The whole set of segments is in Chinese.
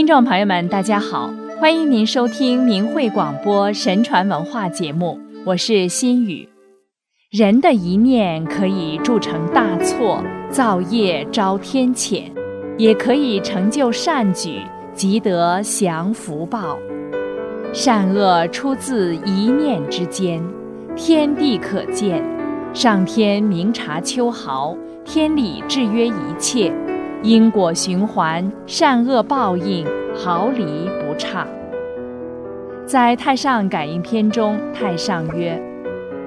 听众朋友们，大家好，欢迎您收听明慧广播神传文化节目，我是心雨。人的一念可以铸成大错，造业招天谴，也可以成就善举，积得享福报。善恶出自一念之间，天地可见，上天明察秋毫，天理制约一切。因果循环，善恶报应，毫厘不差。在《太上感应篇》中，太上曰：“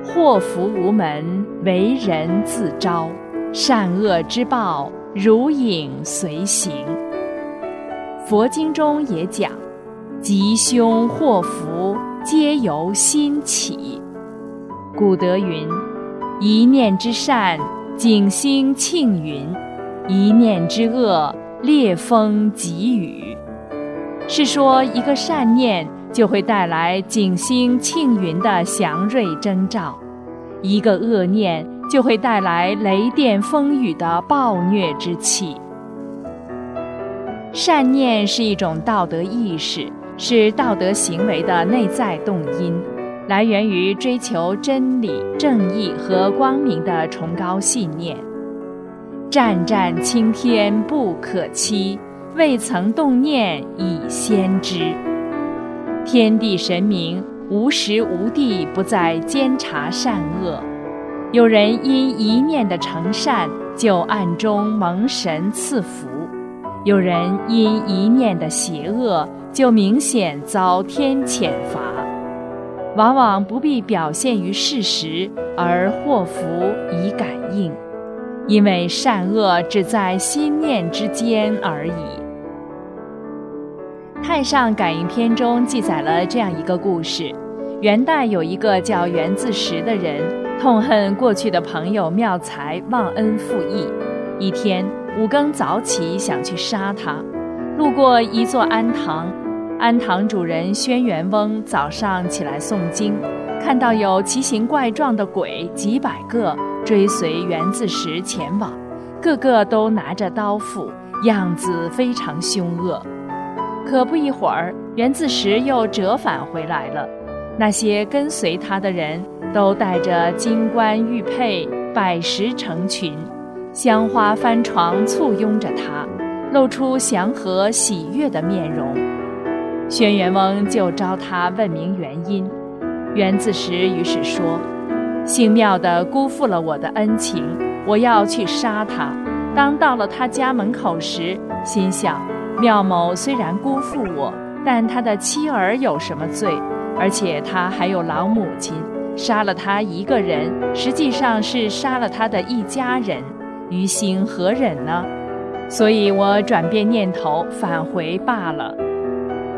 祸福无门，为人自招；善恶之报，如影随形。”佛经中也讲：“吉凶祸福，皆由心起。”古德云：“一念之善，景星庆云。”一念之恶，烈风疾雨，是说一个善念就会带来景星庆云的祥瑞征兆，一个恶念就会带来雷电风雨的暴虐之气。善念是一种道德意识，是道德行为的内在动因，来源于追求真理、正义和光明的崇高信念。湛湛青天不可欺，未曾动念已先知。天地神明无时无地不在监察善恶，有人因一念的成善就暗中蒙神赐福，有人因一念的邪恶就明显遭天谴罚。往往不必表现于事实，而祸福以感应。因为善恶只在心念之间而已。《太上感应篇》中记载了这样一个故事：元代有一个叫袁自识的人，痛恨过去的朋友妙才忘恩负义。一天五更早起，想去杀他，路过一座庵堂，庵堂主人轩辕翁早上起来诵经，看到有奇形怪状的鬼几百个。追随袁自石前往，个个都拿着刀斧，样子非常凶恶。可不一会儿，袁自石又折返回来了。那些跟随他的人都带着金冠玉佩，百十成群，香花幡床簇拥着他，露出祥和喜悦的面容。轩辕翁就召他问明原因。袁自时于是说。姓妙的辜负了我的恩情，我要去杀他。当到了他家门口时，心想：妙某虽然辜负我，但他的妻儿有什么罪？而且他还有老母亲，杀了他一个人，实际上是杀了他的一家人，于心何忍呢？所以我转变念头，返回罢了。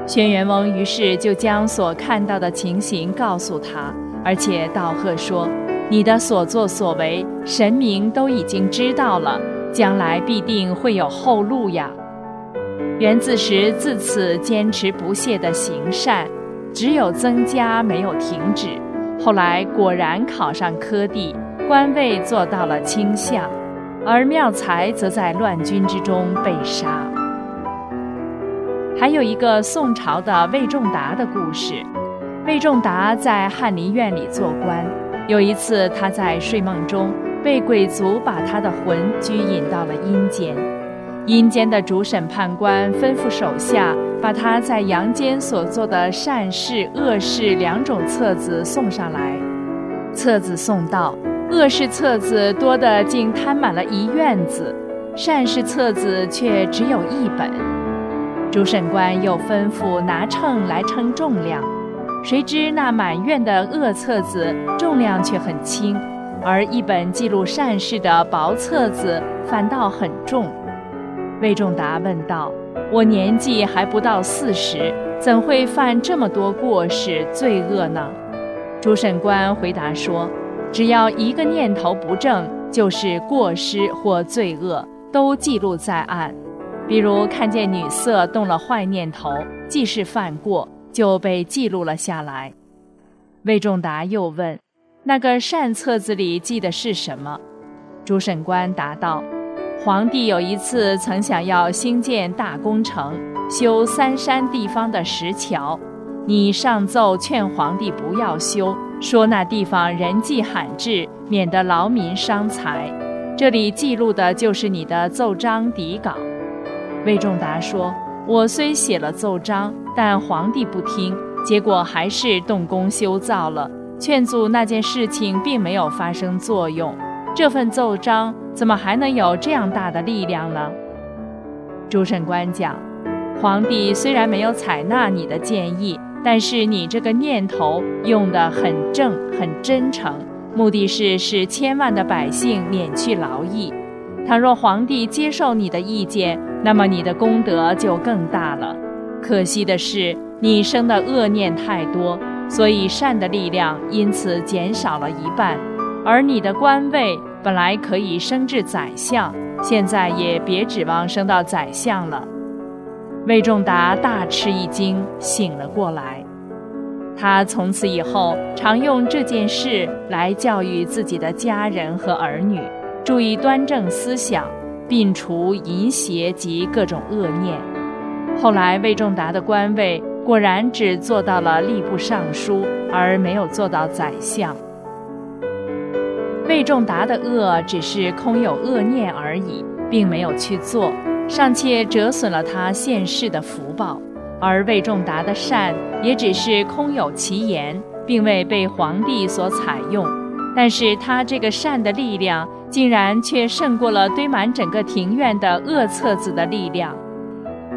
轩辕翁于是就将所看到的情形告诉他。而且道贺说：“你的所作所为，神明都已经知道了，将来必定会有后路呀。”袁自识自此坚持不懈的行善，只有增加没有停止。后来果然考上科第，官位做到了卿相，而妙才则在乱军之中被杀。还有一个宋朝的魏仲达的故事。魏仲达在翰林院里做官，有一次他在睡梦中被鬼族把他的魂拘引到了阴间，阴间的主审判官吩咐手下把他在阳间所做的善事、恶事两种册子送上来。册子送到，恶事册子多得竟摊满了一院子，善事册子却只有一本。主审官又吩咐拿秤来称重量。谁知那满院的恶册子重量却很轻，而一本记录善事的薄册子反倒很重。魏仲达问道：“我年纪还不到四十，怎会犯这么多过失罪恶呢？”主审官回答说：“只要一个念头不正，就是过失或罪恶，都记录在案。比如看见女色动了坏念头，既是犯过。”就被记录了下来。魏仲达又问：“那个善册子里记的是什么？”主审官答道：“皇帝有一次曾想要兴建大工程，修三山地方的石桥，你上奏劝皇帝不要修，说那地方人迹罕至，免得劳民伤财。这里记录的就是你的奏章底稿。魏仲达说：“我虽写了奏章，但皇帝不听，结果还是动工修造了。劝阻那件事情并没有发生作用。这份奏章怎么还能有这样大的力量呢？”主审官讲：“皇帝虽然没有采纳你的建议，但是你这个念头用得很正，很真诚，目的是使千万的百姓免去劳役。倘若皇帝接受你的意见，那么你的功德就更大了。可惜的是，你生的恶念太多，所以善的力量因此减少了一半。而你的官位本来可以升至宰相，现在也别指望升到宰相了。魏仲达大吃一惊，醒了过来。他从此以后常用这件事来教育自己的家人和儿女，注意端正思想。摒除淫邪及各种恶念。后来，魏仲达的官位果然只做到了吏部尚书，而没有做到宰相。魏仲达的恶只是空有恶念而已，并没有去做，尚且折损了他现世的福报；而魏仲达的善也只是空有其言，并未被皇帝所采用。但是他这个善的力量。竟然却胜过了堆满整个庭院的恶册子的力量。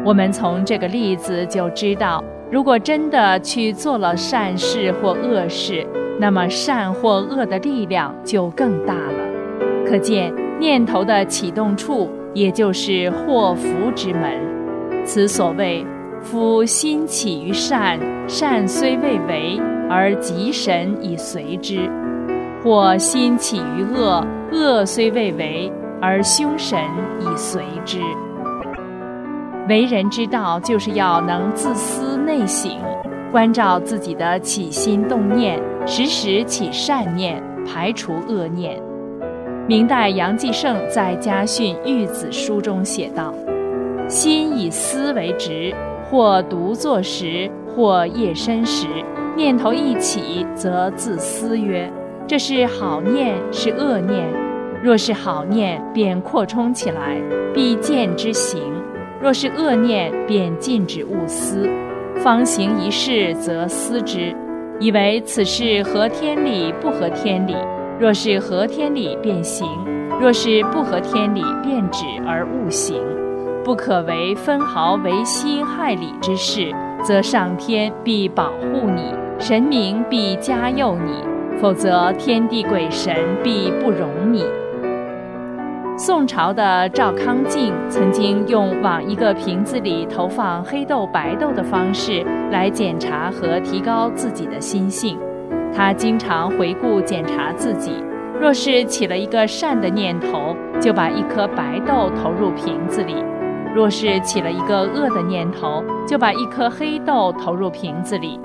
我们从这个例子就知道，如果真的去做了善事或恶事，那么善或恶的力量就更大了。可见念头的启动处，也就是祸福之门。此所谓“夫心起于善，善虽未为，而吉神以随之；或心起于恶。”恶虽未为，而凶神已随之。为人之道，就是要能自思内省，关照自己的起心动念，时时起善念，排除恶念。明代杨继盛在《家训·育子书》中写道：“心以思为直，或独坐时，或夜深时，念头一起，则自思曰。”这是好念，是恶念。若是好念，便扩充起来，必见之行；若是恶念，便禁止勿思。方行一事，则思之，以为此事合天理，不合天理。若是合天理，便行；若是不合天理，便止而勿行。不可为分毫为心害理之事，则上天必保护你，神明必加佑你。否则，天地鬼神必不容你。宋朝的赵康敬曾经用往一个瓶子里投放黑豆、白豆的方式来检查和提高自己的心性。他经常回顾检查自己，若是起了一个善的念头，就把一颗白豆投入瓶子里；若是起了一个恶的念头，就把一颗黑豆投入瓶子里。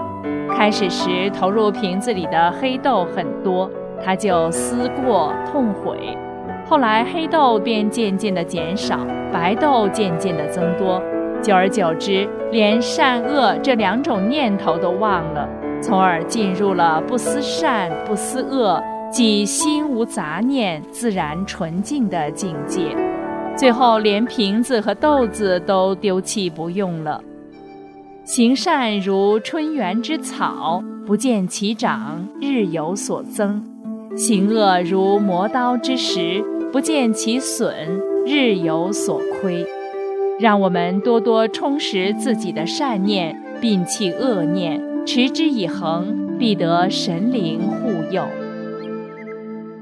开始时投入瓶子里的黑豆很多，他就思过痛悔；后来黑豆便渐渐的减少，白豆渐渐的增多。久而久之，连善恶这两种念头都忘了，从而进入了不思善不思恶，即心无杂念、自然纯净的境界。最后连瓶子和豆子都丢弃不用了。行善如春园之草，不见其长，日有所增；行恶如磨刀之石，不见其损，日有所亏。让我们多多充实自己的善念，摒弃恶念，持之以恒，必得神灵护佑。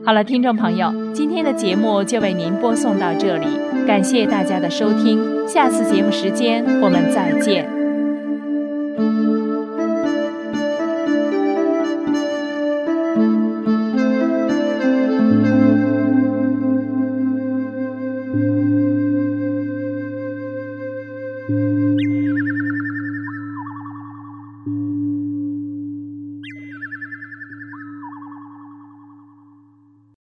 好了，听众朋友，今天的节目就为您播送到这里，感谢大家的收听，下次节目时间我们再见。